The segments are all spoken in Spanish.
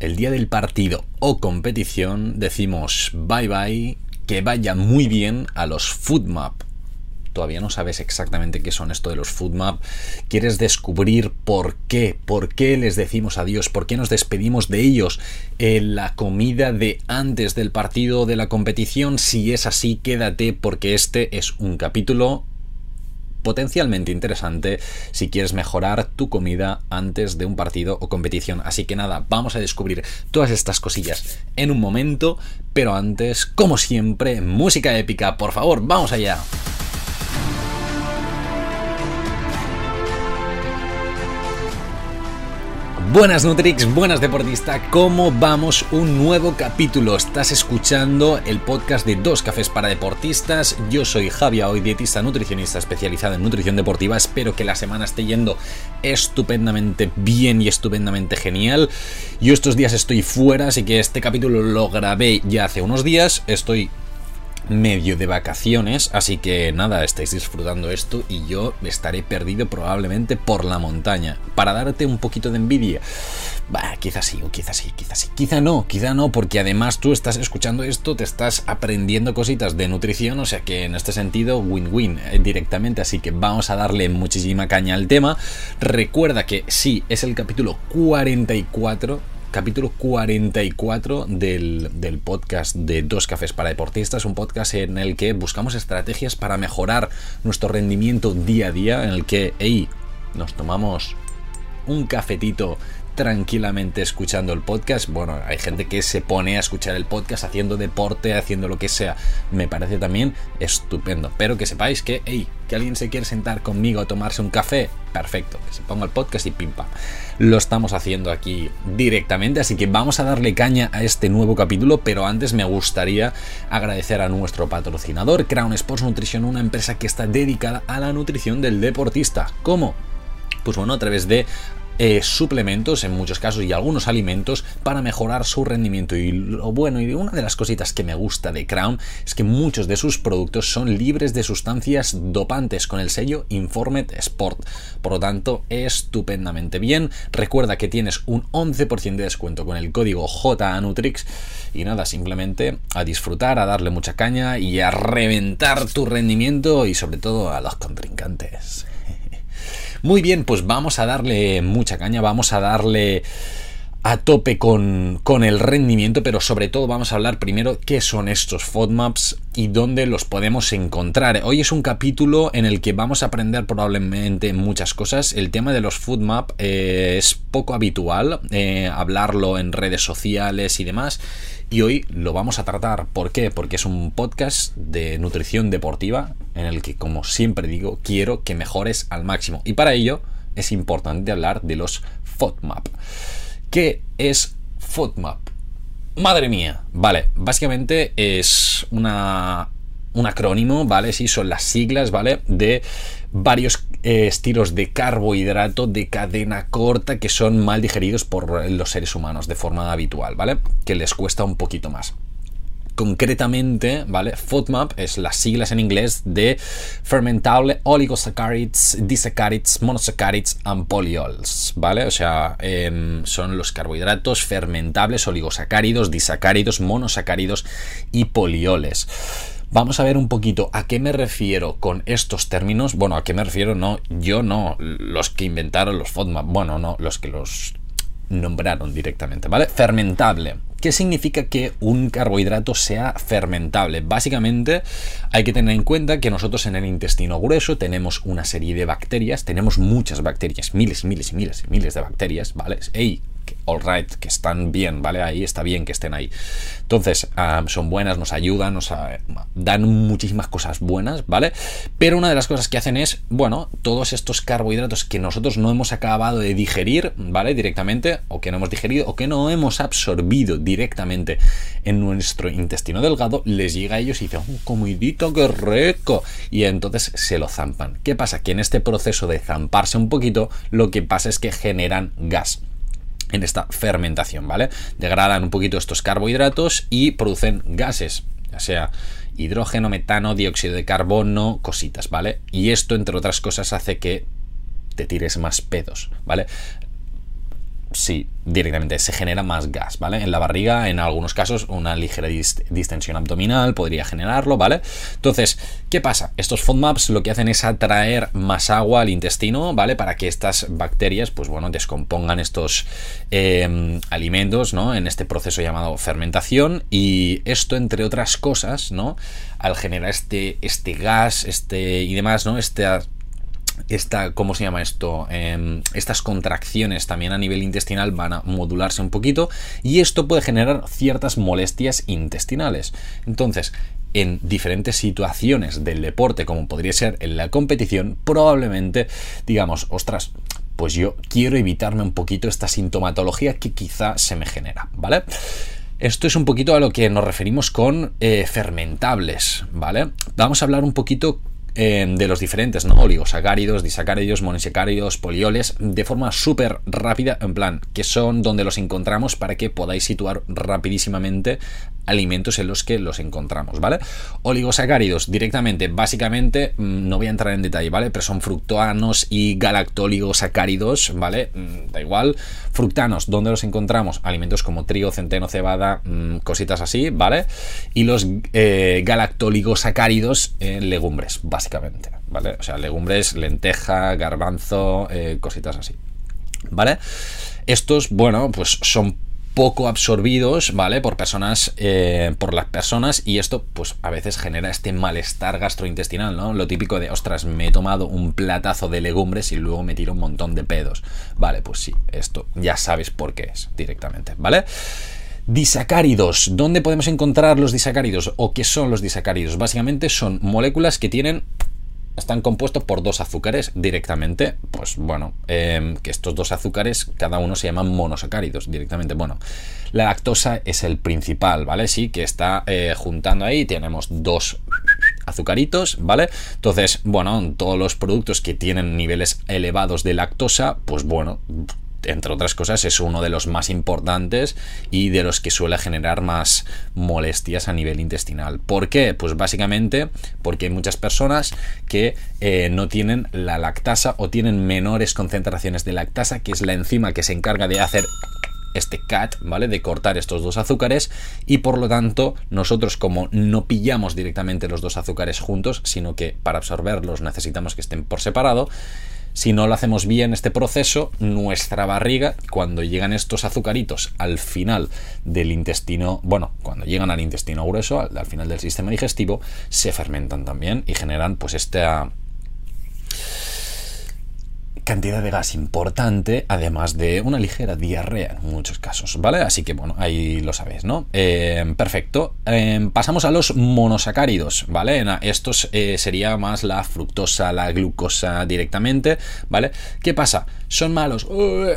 el día del partido o competición decimos bye bye, que vaya muy bien a los foodmap. Todavía no sabes exactamente qué son esto de los food map, quieres descubrir por qué, por qué les decimos adiós, por qué nos despedimos de ellos en la comida de antes del partido de la competición, si es así, quédate porque este es un capítulo potencialmente interesante si quieres mejorar tu comida antes de un partido o competición. Así que nada, vamos a descubrir todas estas cosillas en un momento, pero antes, como siempre, música épica, por favor, vamos allá. Buenas Nutrix, buenas deportista, ¿cómo vamos? Un nuevo capítulo. Estás escuchando el podcast de Dos Cafés para Deportistas. Yo soy Javier, hoy dietista nutricionista especializada en nutrición deportiva. Espero que la semana esté yendo estupendamente bien y estupendamente genial. Yo estos días estoy fuera, así que este capítulo lo grabé ya hace unos días. Estoy medio de vacaciones, así que nada, estáis disfrutando esto y yo estaré perdido probablemente por la montaña. Para darte un poquito de envidia, bah, quizás sí, o quizás sí, quizás sí, quizá no, quizá no, porque además tú estás escuchando esto, te estás aprendiendo cositas de nutrición, o sea que en este sentido win-win eh, directamente, así que vamos a darle muchísima caña al tema. Recuerda que sí, es el capítulo 44 capítulo 44 del, del, podcast de Dos Cafés para Deportistas, un podcast en el que buscamos estrategias para mejorar nuestro rendimiento día a día, en el que, hey, nos tomamos un cafetito tranquilamente escuchando el podcast. Bueno, hay gente que se pone a escuchar el podcast haciendo deporte, haciendo lo que sea. Me parece también estupendo. Pero que sepáis que, hey, que alguien se quiere sentar conmigo a tomarse un café, perfecto. Que se ponga el podcast y pim pam. Lo estamos haciendo aquí directamente, así que vamos a darle caña a este nuevo capítulo. Pero antes me gustaría agradecer a nuestro patrocinador, Crown Sports Nutrition, una empresa que está dedicada a la nutrición del deportista. ¿Cómo? Pues bueno, a través de eh, suplementos en muchos casos y algunos alimentos para mejorar su rendimiento. Y lo bueno y una de las cositas que me gusta de Crown es que muchos de sus productos son libres de sustancias dopantes con el sello Informed Sport. Por lo tanto, estupendamente bien. Recuerda que tienes un 11% de descuento con el código JANutrix. Y nada, simplemente a disfrutar, a darle mucha caña y a reventar tu rendimiento y sobre todo a los contrincantes. Muy bien, pues vamos a darle mucha caña, vamos a darle a tope con, con, el rendimiento, pero sobre todo vamos a hablar primero qué son estos FODMAPs y dónde los podemos encontrar. Hoy es un capítulo en el que vamos a aprender probablemente muchas cosas. El tema de los FODMAP eh, es poco habitual, eh, hablarlo en redes sociales y demás. Y hoy lo vamos a tratar. ¿Por qué? Porque es un podcast de nutrición deportiva en el que, como siempre digo, quiero que mejores al máximo. Y para ello es importante hablar de los FODMAP. ¿Qué es FODMAP? Madre mía, vale, básicamente es una, un acrónimo, ¿vale? Sí, son las siglas, ¿vale? De varios eh, estilos de carbohidrato de cadena corta que son mal digeridos por los seres humanos de forma habitual, ¿vale? Que les cuesta un poquito más concretamente, ¿vale? FODMAP es las siglas en inglés de Fermentable Oligosaccharides, Disaccharides, Monosaccharides and Polyols, ¿vale? O sea, em, son los carbohidratos fermentables, oligosacáridos, disacáridos, monosacáridos y polioles. Vamos a ver un poquito a qué me refiero con estos términos. Bueno, a qué me refiero, no, yo no, los que inventaron los FODMAP, bueno, no, los que los nombraron directamente, ¿vale? Fermentable. ¿Qué significa que un carbohidrato sea fermentable? Básicamente hay que tener en cuenta que nosotros en el intestino grueso tenemos una serie de bacterias, tenemos muchas bacterias, miles, miles y miles y miles de bacterias, ¿vale? All right, que están bien, ¿vale? Ahí está bien que estén ahí. Entonces, son buenas, nos ayudan, nos ah, dan muchísimas cosas buenas, ¿vale? Pero una de las cosas que hacen es, bueno, todos estos carbohidratos que nosotros no hemos acabado de digerir, ¿vale? Directamente, o que no hemos digerido, o que no hemos absorbido directamente en nuestro intestino delgado, les llega a ellos y dicen, ¡oh, comidito, qué rico! Y entonces se lo zampan. ¿Qué pasa? Que en este proceso de zamparse un poquito, lo que pasa es que generan gas en esta fermentación, ¿vale? Degradan un poquito estos carbohidratos y producen gases, ya sea hidrógeno, metano, dióxido de carbono, cositas, ¿vale? Y esto, entre otras cosas, hace que te tires más pedos, ¿vale? Sí, directamente se genera más gas, ¿vale? En la barriga, en algunos casos, una ligera distensión abdominal podría generarlo, ¿vale? Entonces, ¿qué pasa? Estos FODMAPs lo que hacen es atraer más agua al intestino, ¿vale? Para que estas bacterias, pues bueno, descompongan estos em, alimentos, ¿no? En este proceso llamado fermentación y esto, entre otras cosas, ¿no? Al generar este, este gas, este y demás, ¿no? Este esta, ¿cómo se llama esto? Em, estas contracciones también a nivel intestinal van a modularse un poquito y esto puede generar ciertas molestias intestinales. Entonces, en diferentes situaciones del deporte, como podría ser en la competición, probablemente digamos, ostras, pues yo quiero evitarme un poquito esta sintomatología que quizá se me genera, ¿vale? Esto es un poquito a lo que nos referimos con eh, fermentables, ¿vale? Vamos a hablar un poquito Em, de los diferentes, ¿no? Oligosacáridos, disacáridos, monosacáridos, polioles, de forma súper rápida, en plan, que son donde los encontramos para que podáis situar rapidísimamente alimentos en los que los encontramos, ¿vale? Oligosacáridos, directamente, básicamente, mm, no voy a entrar en detalle, ¿vale? Pero son fructoanos y galactoligosacáridos, ¿vale? Mm, da igual. Fructanos, ¿dónde los encontramos? Alimentos como trigo, centeno, cebada, mm, cositas así, ¿vale? Y los eh, galactoligosacáridos legumbres, básicamente, ¿vale? O sea, legumbres, lenteja, garbanzo, eh, cositas así, ¿vale? Estos, bueno, pues son poco absorbidos, ¿vale? Por personas, eh, por las personas y esto pues a veces genera este malestar gastrointestinal, ¿no? Lo típico de, ostras, me he tomado un platazo de legumbres y luego me tiro un montón de pedos. Vale, pues sí, esto ya sabes por qué es directamente, ¿vale? Disacáridos. ¿Dónde podemos encontrar los disacáridos? ¿O qué son los disacáridos? Básicamente son moléculas que tienen están compuestos por dos azúcares directamente, pues bueno, em, que estos dos azúcares cada uno se llaman monosacáridos directamente. Bueno, la lactosa es el principal, ¿vale? Sí, que está eh, juntando ahí, tenemos dos azucaritos, ¿vale? Entonces, bueno, todos los productos que tienen niveles elevados de lactosa, pues bueno, entre otras cosas, es uno de los más importantes y de los que suele generar más molestias a nivel intestinal. ¿Por qué? Pues básicamente porque hay muchas personas que eh, no tienen la lactasa o tienen menores concentraciones de lactasa, que es la enzima que se encarga de hacer este CAT, ¿vale? De cortar estos dos azúcares y por lo tanto nosotros como no pillamos directamente los dos azúcares juntos, sino que para absorberlos necesitamos que estén por separado, si no lo hacemos bien este proceso, nuestra barriga, cuando llegan estos azucaritos al final del intestino, bueno, cuando llegan al intestino grueso, al, al final del sistema digestivo, se fermentan también y generan pues esta cantidad de gas importante, además de una ligera diarrea en muchos casos, ¿vale? Así que bueno, ahí lo sabéis, ¿no? Eh, perfecto. Eh, pasamos a los monosacáridos, ¿vale? Estos eh, sería más la fructosa, la glucosa directamente, ¿vale? ¿Qué pasa? Son malos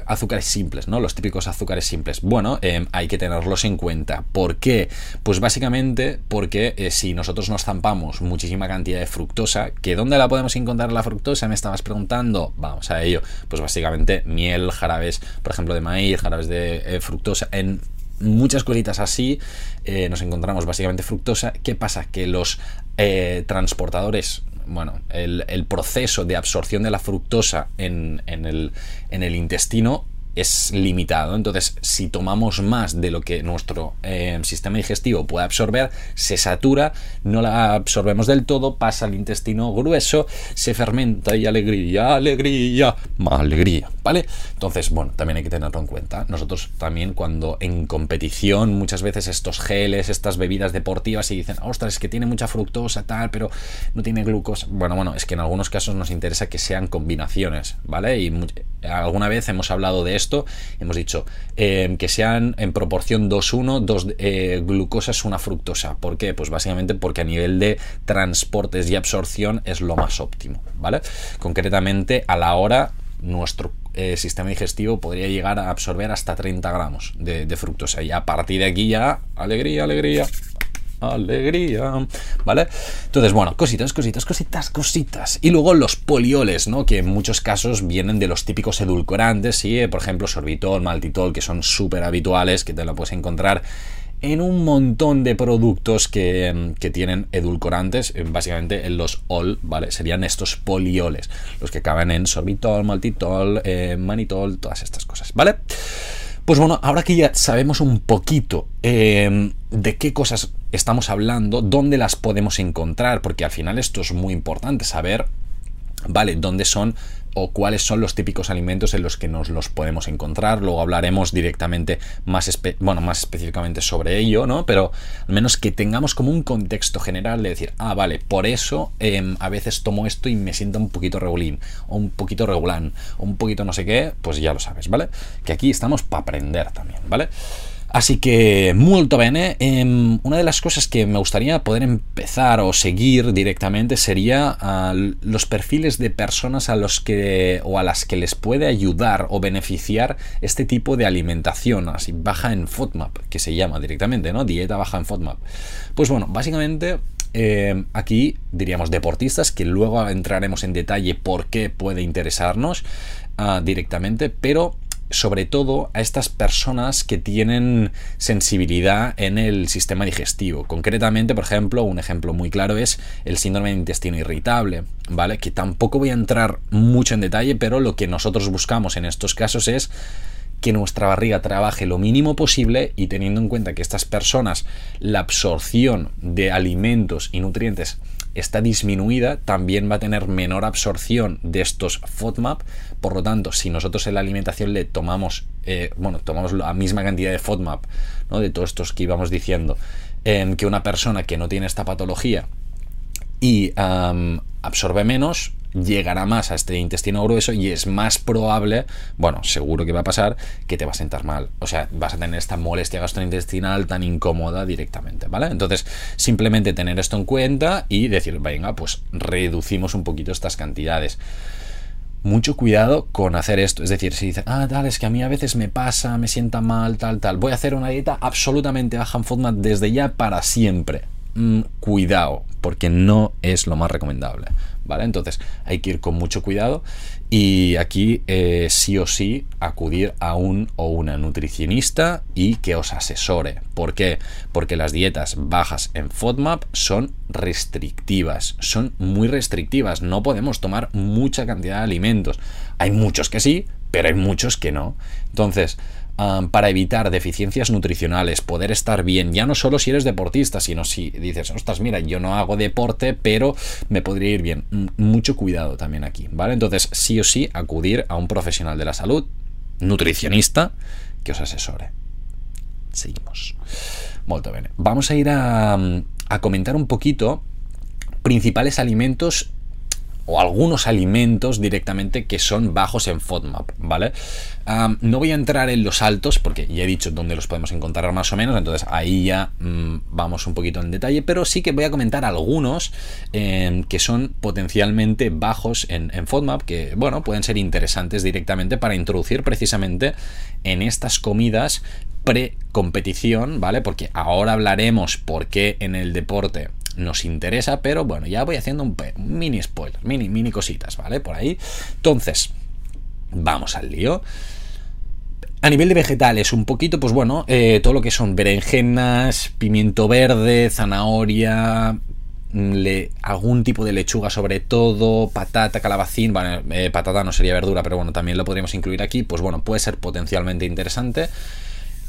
azúcares simples, ¿no? Los típicos azúcares simples. Bueno, hay que tenerlos en cuenta. ¿Por qué? Pues básicamente porque si nosotros nos zampamos muchísima cantidad de fructosa, ¿que dónde la podemos encontrar la fructosa? Me estabas preguntando. Vamos a ello. Pues básicamente miel, jarabes, por ejemplo, de maíz, jarabes de eh, fructosa, en muchas cositas así eh, nos encontramos básicamente fructosa. ¿Qué pasa? Que los eh, transportadores bueno, el, proceso de absorción de la fructosa en, el, en, el, intestino es limitado. Entonces, si tomamos más de lo que nuestro eh, sistema digestivo puede absorber, se satura, no la absorbemos del todo, pasa al intestino grueso, se fermenta y alegría, alegría, más alegría, ¿vale? Entonces, bueno, también hay que tenerlo en cuenta. Nosotros también cuando en competición, muchas veces estos geles, estas bebidas deportivas y dicen, ostras, es que tiene mucha fructosa, tal, pero no tiene glucosa. Bueno, bueno, es que en algunos casos nos interesa que sean combinaciones, ¿vale? Y alguna vez hemos hablado de esto hemos dicho em, que sean en proporción 2-1, dos eh, glucosas, una fructosa. ¿Por qué? Pues básicamente porque a nivel de transportes y absorción es lo más óptimo, ¿vale? Concretamente, a la hora, nuestro eh, sistema digestivo podría llegar a absorber hasta 30 gramos de, de fructosa. Y a partir de aquí ya, alegría, alegría alegría, ¿vale? Entonces, bueno, cositas, cositas, cositas, cositas. Y luego los polioles, ¿no? Que en muchos casos vienen de los típicos edulcorantes, ¿sí? Por ejemplo, sorbitol, maltitol, que son súper habituales, que te lo puedes encontrar en un montón de productos que, tienen edulcorantes, eh, básicamente en los OL, ¿vale? Serían estos polioles, los que acaban en sorbitol, maltitol, eh, manitol, todas estas cosas, ¿vale? Pues bueno, ahora que ya sabemos un poquito eh, de qué cosas estamos hablando, dónde las podemos encontrar, porque al final esto es muy importante, saber, ¿vale? ¿Dónde son o cuáles son los típicos alimentos en los que nos los podemos encontrar. Luego hablaremos directamente más, bueno, más específicamente sobre ello, ¿no? Pero al menos que tengamos como un contexto general de decir, ah, vale, por eso em, a veces tomo esto y me siento un poquito regulín, o un poquito regulán, o un poquito no sé qué, pues ya lo sabes, ¿vale? Que aquí estamos para aprender también, ¿vale? Así que, molto bene. Em, una de las cosas que me gustaría poder empezar o seguir directamente sería ah, los perfiles de personas a los que o a las que les puede ayudar o beneficiar este tipo de alimentación, así baja en FODMAP, que se llama directamente, ¿no? Dieta baja en FODMAP. Pues bueno, básicamente em, aquí diríamos deportistas, que luego entraremos en detalle por qué puede interesarnos ah, directamente, pero sobre todo a estas personas que tienen sensibilidad en el sistema digestivo. Concretamente, por ejemplo, un ejemplo muy claro es el síndrome de intestino irritable, ¿vale? Que tampoco voy a entrar mucho en detalle, pero lo que nosotros buscamos en estos casos es que nuestra barriga trabaje lo mínimo posible y teniendo en cuenta que estas personas la absorción de alimentos y nutrientes está disminuida, también va a tener menor absorción de estos FODMAP. Por lo tanto, si nosotros en la alimentación le tomamos, eh, bueno, tomamos la misma cantidad de FODMAP, ¿no? de todos estos que íbamos diciendo, em, que una persona que no tiene esta patología y absorbe menos, llegará más a este intestino grueso y es más probable, bueno, seguro que va a pasar, que te va a sentar mal. O sea, vas a tener esta molestia gastrointestinal tan incómoda directamente, ¿vale? Entonces, simplemente tener esto en cuenta y decir, venga, pues reducimos un poquito estas cantidades mucho cuidado con hacer esto. Es decir, si dices, ah, tal, es que a mí a veces me pasa, me sienta mal, tal, tal, voy a hacer una dieta absolutamente baja en FODMAP desde ya para siempre. Mm, cuidado, porque no es lo más recomendable. ¿vale? Entonces hay que ir con mucho cuidado y aquí eh, sí o sí acudir a un o una nutricionista y que os asesore. ¿Por qué? Porque las dietas bajas en FODMAP son restrictivas, son muy restrictivas, no podemos tomar mucha cantidad de alimentos. Hay muchos que sí, pero hay muchos que no. Entonces, para evitar deficiencias nutricionales, poder estar bien, ya no solo si eres deportista, sino si dices, ostras, mira, yo no hago deporte, pero me podría ir bien. Mucho cuidado también aquí, ¿vale? Entonces, sí o sí, acudir a un profesional de la salud, nutricionista, que os asesore. Seguimos. Molto bene. Vamos a ir a comentar un poquito principales alimentos o algunos alimentos directamente que son bajos en FODMAP, ¿vale? no voy a entrar en los altos porque ya he dicho dónde los podemos encontrar más o menos, entonces ahí ya mm, vamos un poquito en detalle, pero sí que voy a comentar algunos em, que son potencialmente bajos en, en FODMAP, que bueno, pueden ser interesantes directamente para introducir precisamente en estas comidas pre-competición, ¿vale? Porque ahora hablaremos por qué en el deporte nos interesa, pero bueno, ya voy haciendo un, mini spoiler, mini, mini cositas, ¿vale? Por ahí. Entonces, vamos al lío. A nivel de vegetales, un poquito, pues bueno, eh, todo lo que son berenjenas, pimiento verde, zanahoria, mm, algún tipo de lechuga sobre todo, patata, calabacín, bueno, eh, patata no sería verdura, pero bueno, también lo podríamos incluir aquí, pues bueno, puede ser potencialmente interesante.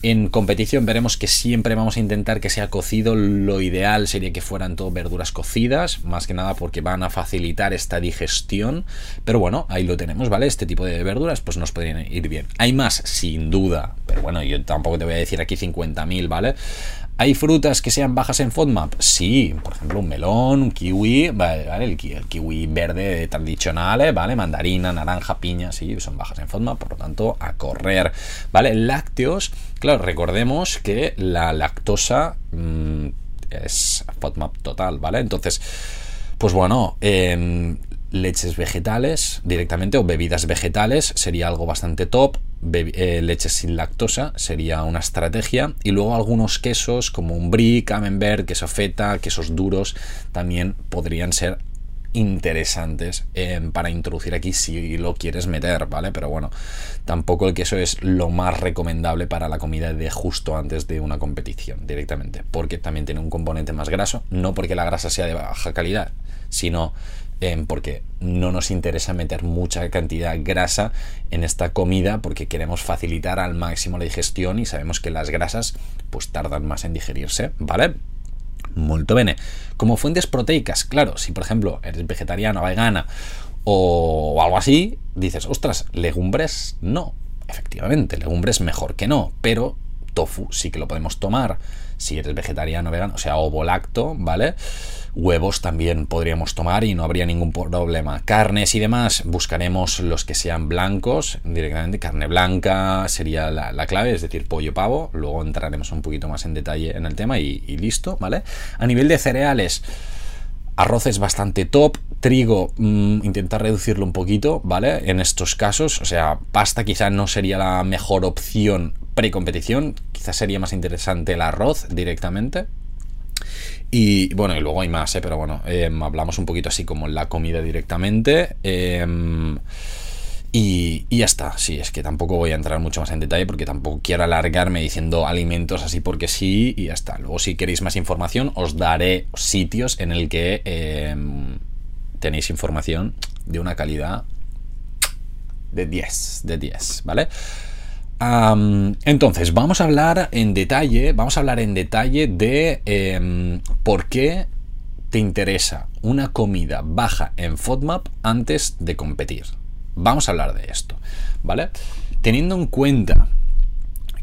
En competición veremos que siempre vamos a intentar que sea cocido. Lo ideal sería que fueran todo verduras cocidas, más que nada porque van a facilitar esta digestión. Pero bueno, ahí lo tenemos, ¿vale? Este tipo de verduras pues nos podrían ir bien. Hay más, sin duda, pero bueno, yo tampoco te voy a decir aquí 50.000, ¿vale? ¿Hay frutas que sean bajas en FODMAP? Sí, por ejemplo, un melón, un kiwi, ¿vale? El, kiwi verde tradicional, ¿eh? ¿vale? Mandarina, naranja, piña, sí, son bajas en FODMAP, por lo tanto, a correr, ¿vale? Lácteos, claro, recordemos que la lactosa mm, es FODMAP total, ¿vale? Entonces, pues bueno, eh, leches vegetales directamente o bebidas vegetales sería algo bastante top. Eh, leches sin lactosa sería una estrategia. Y luego algunos quesos como un brie, camembert, queso feta, quesos duros también podrían ser interesantes em, para introducir aquí si lo quieres meter, ¿vale? Pero bueno, tampoco el queso es lo más recomendable para la comida de justo antes de una competición directamente, porque también tiene un componente más graso, no porque la grasa sea de baja calidad, sino em, porque no nos interesa meter mucha cantidad grasa en esta comida porque queremos facilitar al máximo la digestión y sabemos que las grasas pues tardan más en digerirse, ¿vale? Molto bene. Como fuentes proteicas, claro, si por ejemplo eres vegetariana, vegana o algo así, dices, ostras, legumbres no. Efectivamente, legumbres mejor que no, pero tofu sí que lo podemos tomar si eres vegetariano, vegano, o sea, ovo lacto, ¿vale? Huevos también podríamos tomar y no habría ningún problema. Carnes y demás, buscaremos los que sean blancos, directamente carne blanca sería la, clave, es decir, pollo pavo. Luego entraremos un poquito más en detalle en el tema y, listo, ¿vale? A nivel de cereales, arroz es bastante top, trigo mm, intentar reducirlo un poquito, ¿vale? En estos casos, o sea, pasta quizá no sería la mejor opción pre-competición, quizás sería más interesante el arroz directamente. Y bueno, y luego hay más, ¿eh? pero bueno, em, hablamos un poquito así como la comida directamente. Em, y, y, ya está, sí, es que tampoco voy a entrar mucho más en detalle porque tampoco quiero alargarme diciendo alimentos así porque sí y ya está. Luego si queréis más información os daré sitios en el que em, tenéis información de una calidad de 10, de 10, ¿vale? Entonces, vamos a hablar en detalle, vamos a hablar en detalle de em, por qué te interesa una comida baja en FODMAP antes de competir. Vamos a hablar de esto, ¿vale? Teniendo en cuenta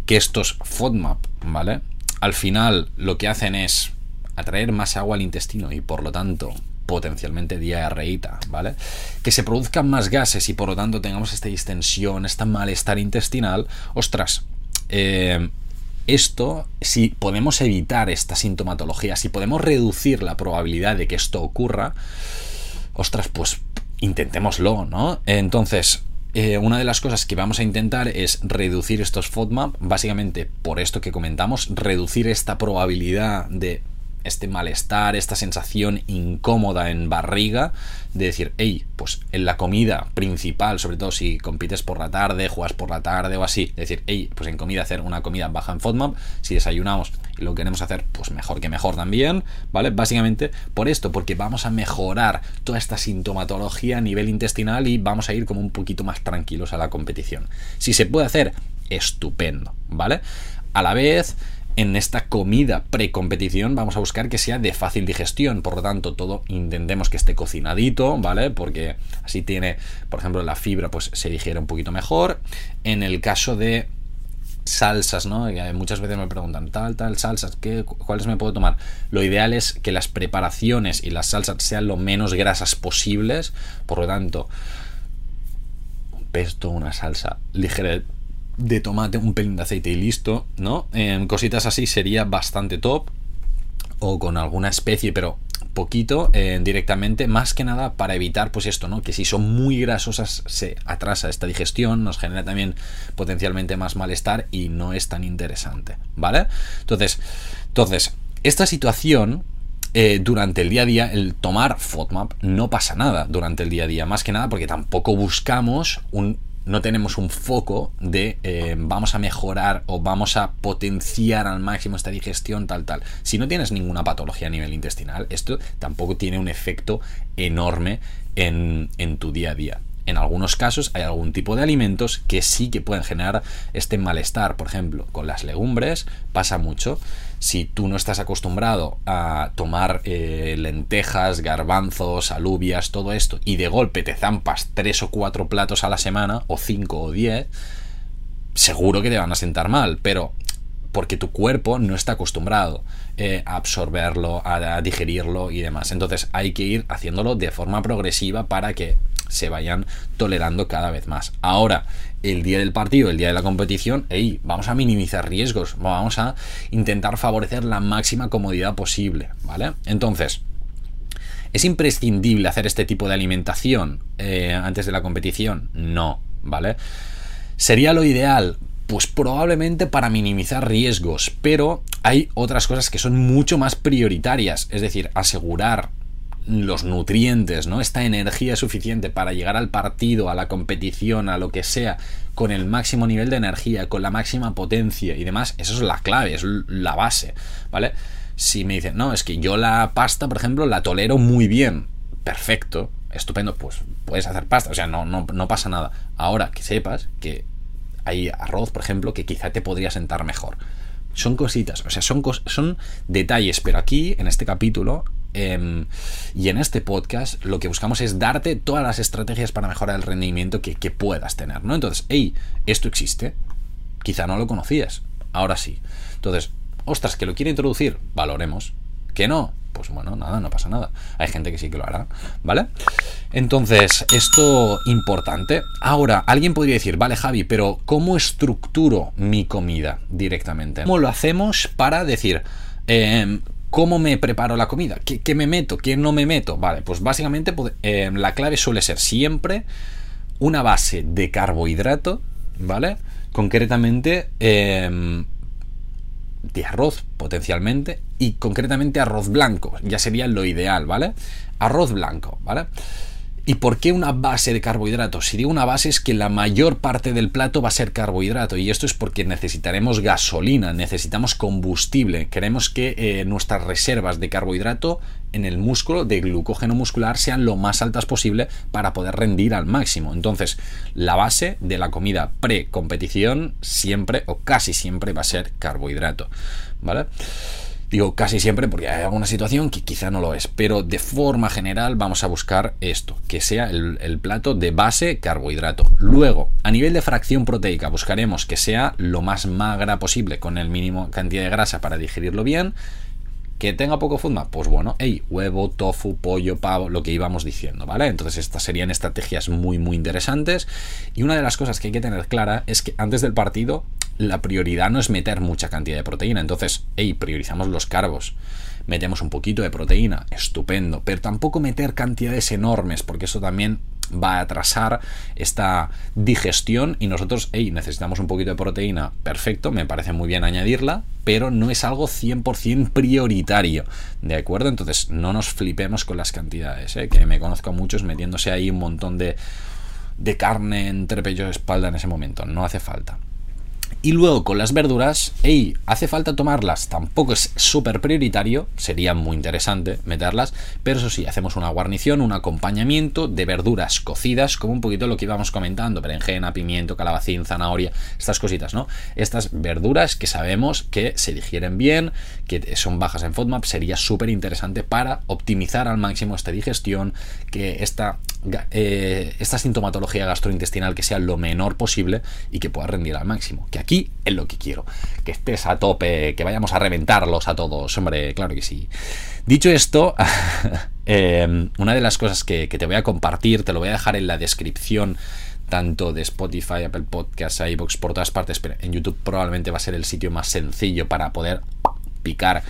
que estos FODMAP, ¿vale? Al final lo que hacen es atraer más agua al intestino y por lo tanto potencialmente diarreíta, ¿vale? Que se produzcan más gases y por lo tanto tengamos esta distensión, este malestar intestinal, ostras, eh, esto, si podemos evitar esta sintomatología, si podemos reducir la probabilidad de que esto ocurra, ostras, pues intentémoslo, ¿no? Entonces, eh, una de las cosas que vamos a intentar es reducir estos FODMAP, básicamente por esto que comentamos, reducir esta probabilidad de este malestar, esta sensación incómoda en barriga de decir, hey, pues en la comida principal, sobre todo si compites por la tarde, juegas por la tarde o así, decir, hey, pues en comida hacer una comida baja en FODMAP, si desayunamos y lo queremos hacer, pues mejor que mejor también, ¿vale? Básicamente por esto, porque vamos a mejorar toda esta sintomatología a nivel intestinal y vamos a ir como un poquito más tranquilos a la competición. Si se puede hacer, estupendo, ¿vale? A la vez, en esta comida pre-competición vamos a buscar que sea de fácil digestión, por lo tanto todo intentemos que esté cocinadito, ¿vale? Porque así tiene, por ejemplo, la fibra pues se digiere un poquito mejor. En el caso de salsas, ¿no? Muchas veces me preguntan, tal, tal, salsas, ¿qué, ¿cuáles me puedo tomar? Lo ideal es que las preparaciones y las salsas sean lo menos grasas posibles, por lo tanto, un pesto, una salsa ligera de tomate, un pelín de aceite y listo, ¿no? En cositas así sería bastante top. O con alguna especie, pero poquito eh, directamente, más que nada para evitar, pues esto, ¿no? Que si son muy grasosas se atrasa esta digestión, nos genera también potencialmente más malestar y no es tan interesante, ¿vale? Entonces, entonces esta situación eh, durante el día a día, el tomar FODMAP no pasa nada durante el día a día, más que nada porque tampoco buscamos un no tenemos un foco de eh, vamos a mejorar o vamos a potenciar al máximo esta digestión, tal, tal. Si no tienes ninguna patología a nivel intestinal, esto tampoco tiene un efecto enorme en, en tu día a día. En algunos casos hay algún tipo de alimentos que sí que pueden generar este malestar. Por ejemplo, con las legumbres pasa mucho si tú no estás acostumbrado a tomar eh, lentejas, garbanzos, alubias, todo esto, y de golpe te zampas tres o cuatro platos a la semana, o cinco o diez, seguro que te van a sentar mal, pero porque tu cuerpo no está acostumbrado eh, a absorberlo, a, digerirlo y demás. Entonces hay que ir haciéndolo de forma progresiva para que se vayan tolerando cada vez más. Ahora, el día del partido, el día de la competición, hey, vamos a minimizar riesgos, vamos a intentar favorecer la máxima comodidad posible, ¿vale? Entonces, ¿es imprescindible hacer este tipo de alimentación eh, antes de la competición? No, ¿vale? ¿Sería lo ideal? Pues probablemente para minimizar riesgos, pero hay otras cosas que son mucho más prioritarias, es decir, asegurar los nutrientes, ¿no? Esta energía suficiente para llegar al partido, a la competición, a lo que sea, con el máximo nivel de energía, con la máxima potencia y demás, eso es la clave, es la base, ¿vale? Si me dicen, no, es que yo la pasta, por ejemplo, la tolero muy bien, perfecto, estupendo, pues puedes hacer pasta, o sea, no, no, no pasa nada. Ahora que sepas que hay arroz, por ejemplo, que quizá te podría sentar mejor. Son cositas, o sea, son, son detalles, pero aquí, en este capítulo, Em, y en este podcast lo que buscamos es darte todas las estrategias para mejorar el rendimiento que, puedas tener, ¿no? Entonces, hey, esto existe. Quizá no lo conocías. Ahora sí. Entonces, ostras, que lo quiere introducir, valoremos. Que no, pues bueno, nada, no pasa nada. Hay gente que sí que lo hará, ¿vale? Entonces, esto importante. Ahora, alguien podría decir, vale, Javi, pero ¿cómo estructuro mi comida directamente? ¿Cómo lo hacemos para decir, eh, ¿Cómo me preparo la comida? ¿Qué, me meto? ¿Qué no me meto? Vale, pues básicamente eh, la clave suele ser siempre una base de carbohidrato, ¿vale? Concretamente em, de arroz potencialmente y concretamente arroz blanco, ya sería lo ideal, ¿vale? Arroz blanco, ¿vale? ¿Y por qué una base de carbohidratos? Si digo una base es que la mayor parte del plato va a ser carbohidrato y esto es porque necesitaremos gasolina, necesitamos combustible, queremos que eh, nuestras reservas de carbohidrato en el músculo, de glucógeno muscular, sean lo más altas posible para poder rendir al máximo. Entonces, la base de la comida pre-competición siempre o casi siempre va a ser carbohidrato, ¿vale? Digo casi siempre porque hay alguna situación que quizá no lo es, pero de forma general vamos a buscar esto, que sea el, plato de base carbohidrato. Luego, a nivel de fracción proteica, buscaremos que sea lo más magra posible, con el mínimo cantidad de grasa para digerirlo bien. Que tenga poco FODMAP, pues bueno, hey, huevo, tofu, pollo, pavo, lo que íbamos diciendo, ¿vale? Entonces estas serían estrategias muy, muy interesantes. Y una de las cosas que hay que tener clara es que antes del partido la prioridad no es meter mucha cantidad de proteína. Entonces, hey, priorizamos los carbos. Metemos un poquito de proteína, estupendo. Pero tampoco meter cantidades enormes, porque eso también va a atrasar esta digestión y nosotros, hey, necesitamos un poquito de proteína, perfecto, me parece muy bien añadirla, pero no es algo 100% prioritario, ¿de acuerdo? Entonces no nos flipemos con las cantidades, ¿eh? que me conozco a muchos metiéndose ahí un montón de, de carne entre pecho y espalda en ese momento, no hace falta. Y luego con las verduras, hey, ¿hace falta tomarlas? Tampoco es súper prioritario, sería muy interesante meterlas, pero eso sí, hacemos una guarnición, un acompañamiento de verduras cocidas, como un poquito lo que íbamos comentando, berenjena, pimiento, calabacín, zanahoria, estas cositas, ¿no? Estas verduras que sabemos que se digieren bien, que son bajas en FODMAP, sería súper interesante para optimizar al máximo esta digestión, que esta, eh, esta sintomatología gastrointestinal que sea lo menor posible y que pueda rendir al máximo. Que aquí es lo que quiero. Que estés a tope, que vayamos a reventarlos a todos. Hombre, claro que sí. Dicho esto, em, una de las cosas que, te voy a compartir, te lo voy a dejar en la descripción tanto de Spotify, Apple Podcasts, iVoox, por todas partes, pero en YouTube probablemente va a ser el sitio más sencillo para poder picar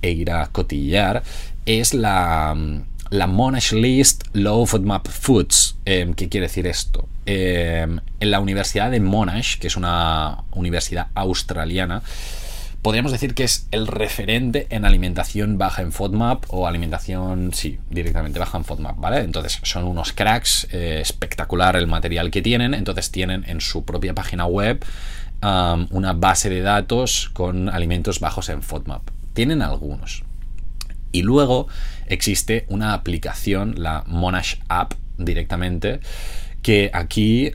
e ir a cotillar, es la, la Monash List Low FODMAP Foods. Em, ¿Qué quiere decir esto? Em, en la Universidad de Monash, que es una universidad australiana, podríamos decir que es el referente en alimentación baja en FODMAP o alimentación, sí, directamente baja en FODMAP, ¿vale? Entonces son unos cracks, eh, espectacular el material que tienen, entonces tienen en su propia página web una base de datos con alimentos bajos en FODMAP. Tienen algunos. Y luego existe una aplicación, la Monash App, directamente, que aquí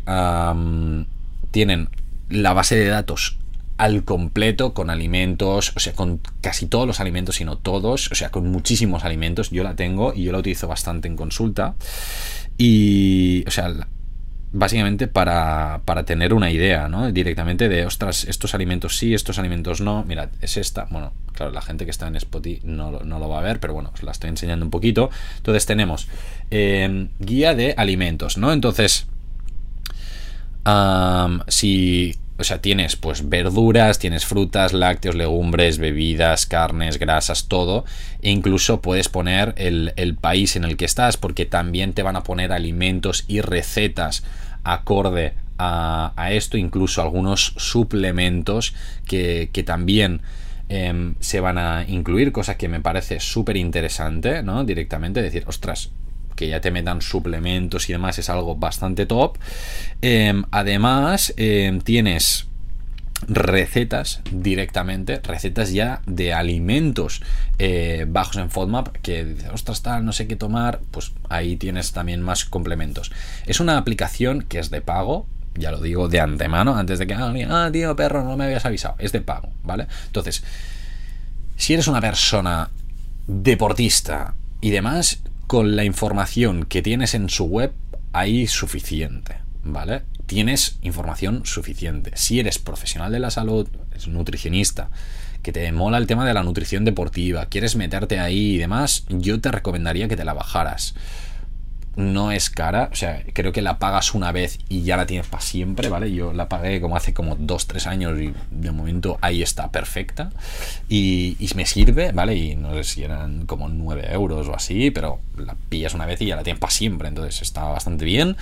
tienen la base de datos al completo con alimentos, o sea, con casi todos los alimentos, sino todos, o sea, con muchísimos alimentos. Yo la tengo y yo la utilizo bastante en consulta. Y, o sea, básicamente para, para, tener una idea, ¿no? Directamente de, ostras, estos alimentos sí, estos alimentos no. Mirad, es esta. Bueno, claro, la gente que está en Spotify no, no lo va a ver, pero bueno, os la estoy enseñando un poquito. Entonces tenemos eh, guía de alimentos, ¿no? Entonces, si o sea, tienes pues verduras, tienes frutas, lácteos, legumbres, bebidas, carnes, grasas, todo. E incluso puedes poner el, país en el que estás, porque también te van a poner alimentos y recetas acorde a, esto, incluso algunos suplementos que, también em, se van a incluir, cosa que me parece súper interesante, ¿no? Directamente decir, ostras, que ya te metan suplementos y demás es algo bastante top. Em, además, em, tienes recetas directamente, recetas ya de alimentos eh, bajos en FODMAP que dices, ostras, tal, no sé qué tomar, pues ahí tienes también más complementos. Es una aplicación que es de pago, ya lo digo de antemano, antes de que, ah, tío, perro, no me habías avisado, es de pago, ¿vale? Entonces, si eres una persona deportista y demás, con la información que tienes en su web, hay suficiente, ¿vale? Tienes información suficiente. Si eres profesional de la salud, es nutricionista, que te mola el tema de la nutrición deportiva, quieres meterte ahí y demás, yo te recomendaría que te la bajaras no es cara, o sea, creo que la pagas una vez y ya la tienes para siempre, ¿vale? Yo la pagué como hace como 2-3 años y de momento ahí está perfecta y, me sirve, ¿vale? Y no sé si eran como 9 euros o así, pero la pillas una vez y ya la tienes para siempre, entonces está bastante bien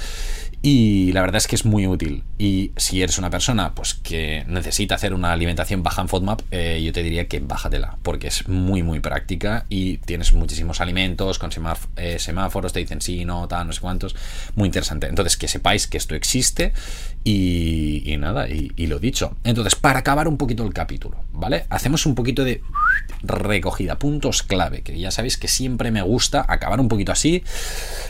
y la verdad es que es muy útil. Y si eres una persona pues que necesita hacer una alimentación baja en FODMAP, eh, yo te diría que bájatela, porque es muy muy práctica y tienes muchísimos alimentos con eh, semáforos, te dicen sí, no, tal, no sé cuántos. Muy interesante. Entonces, que sepáis que esto existe y, nada, y, lo dicho. Entonces, para acabar un poquito el capítulo, ¿vale? Hacemos un poquito de recogida, puntos clave, que ya sabéis que siempre me gusta acabar un poquito así,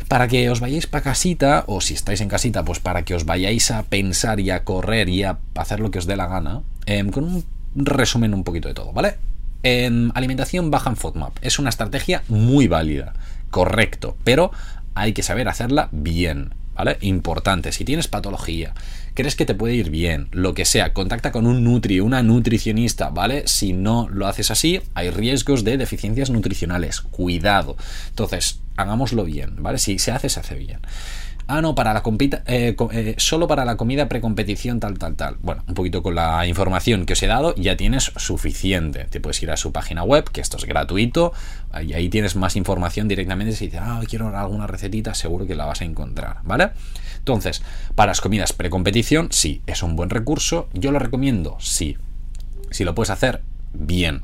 para que os vayáis para casita, o si estáis en casita, pues para que os vayáis a pensar y a correr y a hacer lo que os dé la gana, em, con un resumen un poquito de todo, ¿vale? En alimentación baja en FODMAP. Es una estrategia muy válida, correcto, pero hay que saber hacerla bien, ¿vale? Importante, si tienes patología, crees que te puede ir bien, lo que sea, contacta con un nutri, una nutricionista, ¿vale? Si no lo haces así, hay riesgos de deficiencias nutricionales, cuidado. Entonces, hagámoslo bien, ¿vale? Si se hace, se hace bien. Ah, no, para la compita, eh, eh, solo para la comida precompetición, tal, tal, tal. Bueno, un poquito con la información que os he dado, ya tienes suficiente. Te puedes ir a su página web, que esto es gratuito, y ahí tienes más información directamente. Si dices, ah, quiero alguna recetita, seguro que la vas a encontrar, ¿vale? Entonces, para las comidas precompetición, sí, es un buen recurso. Yo lo recomiendo, sí. Si lo puedes hacer, bien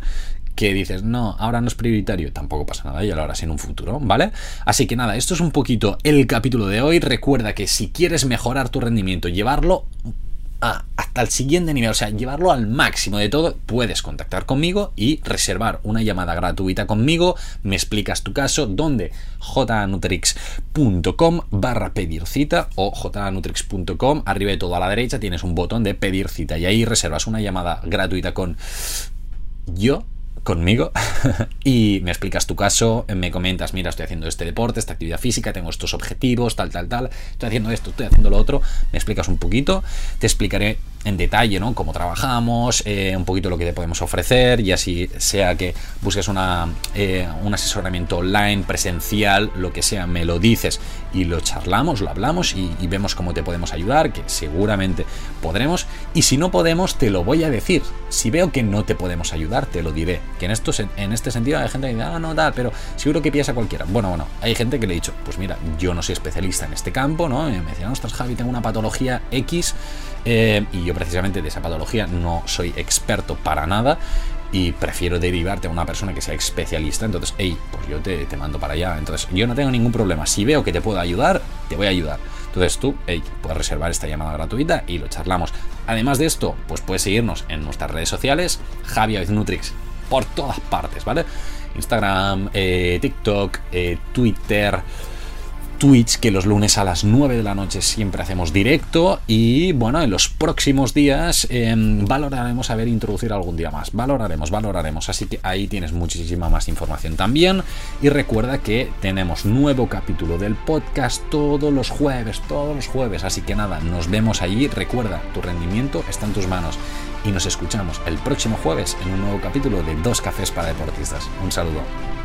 que dices, no, ahora no es prioritario, tampoco pasa nada, ya lo harás en un futuro, ¿vale? Así que nada, esto es un poquito el capítulo de hoy. Recuerda que si quieres mejorar tu rendimiento, llevarlo hasta el siguiente nivel, o sea, llevarlo al máximo de todo, puedes contactar conmigo y reservar una llamada gratuita conmigo, me explicas tu caso, donde jnutrix.com barra pedir cita o jnutrix.com, arriba de todo a la derecha tienes un botón de pedir cita y ahí reservas una llamada gratuita con yo conmigo y me explicas tu caso, me comentas, mira, estoy haciendo este deporte, esta actividad física, tengo estos objetivos, tal, tal, tal, estoy haciendo esto, estoy haciendo lo otro, me explicas un poquito, te explicaré en detalle, ¿no? Cómo trabajamos, eh, un poquito lo que te podemos ofrecer, y así sea que busques una, eh, un asesoramiento online, presencial, lo que sea, me lo dices y lo charlamos, lo hablamos y, vemos cómo te podemos ayudar, que seguramente podremos. Y si no podemos, te lo voy a decir. Si veo que no te podemos ayudar, te lo diré. Que en, esto, en este sentido hay gente que dice, ah, no, tal, pero seguro que piensa cualquiera. Bueno, bueno, hay gente que le he dicho, pues mira, yo no soy especialista en este campo, ¿no? Y me decían, ostras, Javi, tengo una patología X eh, y yo precisamente de esa patología no soy experto para nada y prefiero derivarte a una persona que sea especialista. Entonces, hey, pues yo te, te, mando para allá. Entonces, yo no tengo ningún problema. Si veo que te puedo ayudar, te voy a ayudar. Entonces tú, hey, puedes reservar esta llamada gratuita y lo charlamos. Además de esto, pues puedes seguirnos en nuestras redes sociales, Javi Nutrix, por todas partes, ¿vale? Instagram, eh, TikTok, eh, Twitter. Twitch, que los lunes a las 9 de la noche siempre hacemos directo. Y bueno, en los próximos días em, valoraremos a ver introducir algún día más. Valoraremos, valoraremos. Así que ahí tienes muchísima más información también. Y recuerda que tenemos nuevo capítulo del podcast todos los jueves, todos los jueves. Así que nada, nos vemos allí. Recuerda, tu rendimiento está en tus manos. Y nos escuchamos el próximo jueves en un nuevo capítulo de Dos Cafés para Deportistas. Un saludo.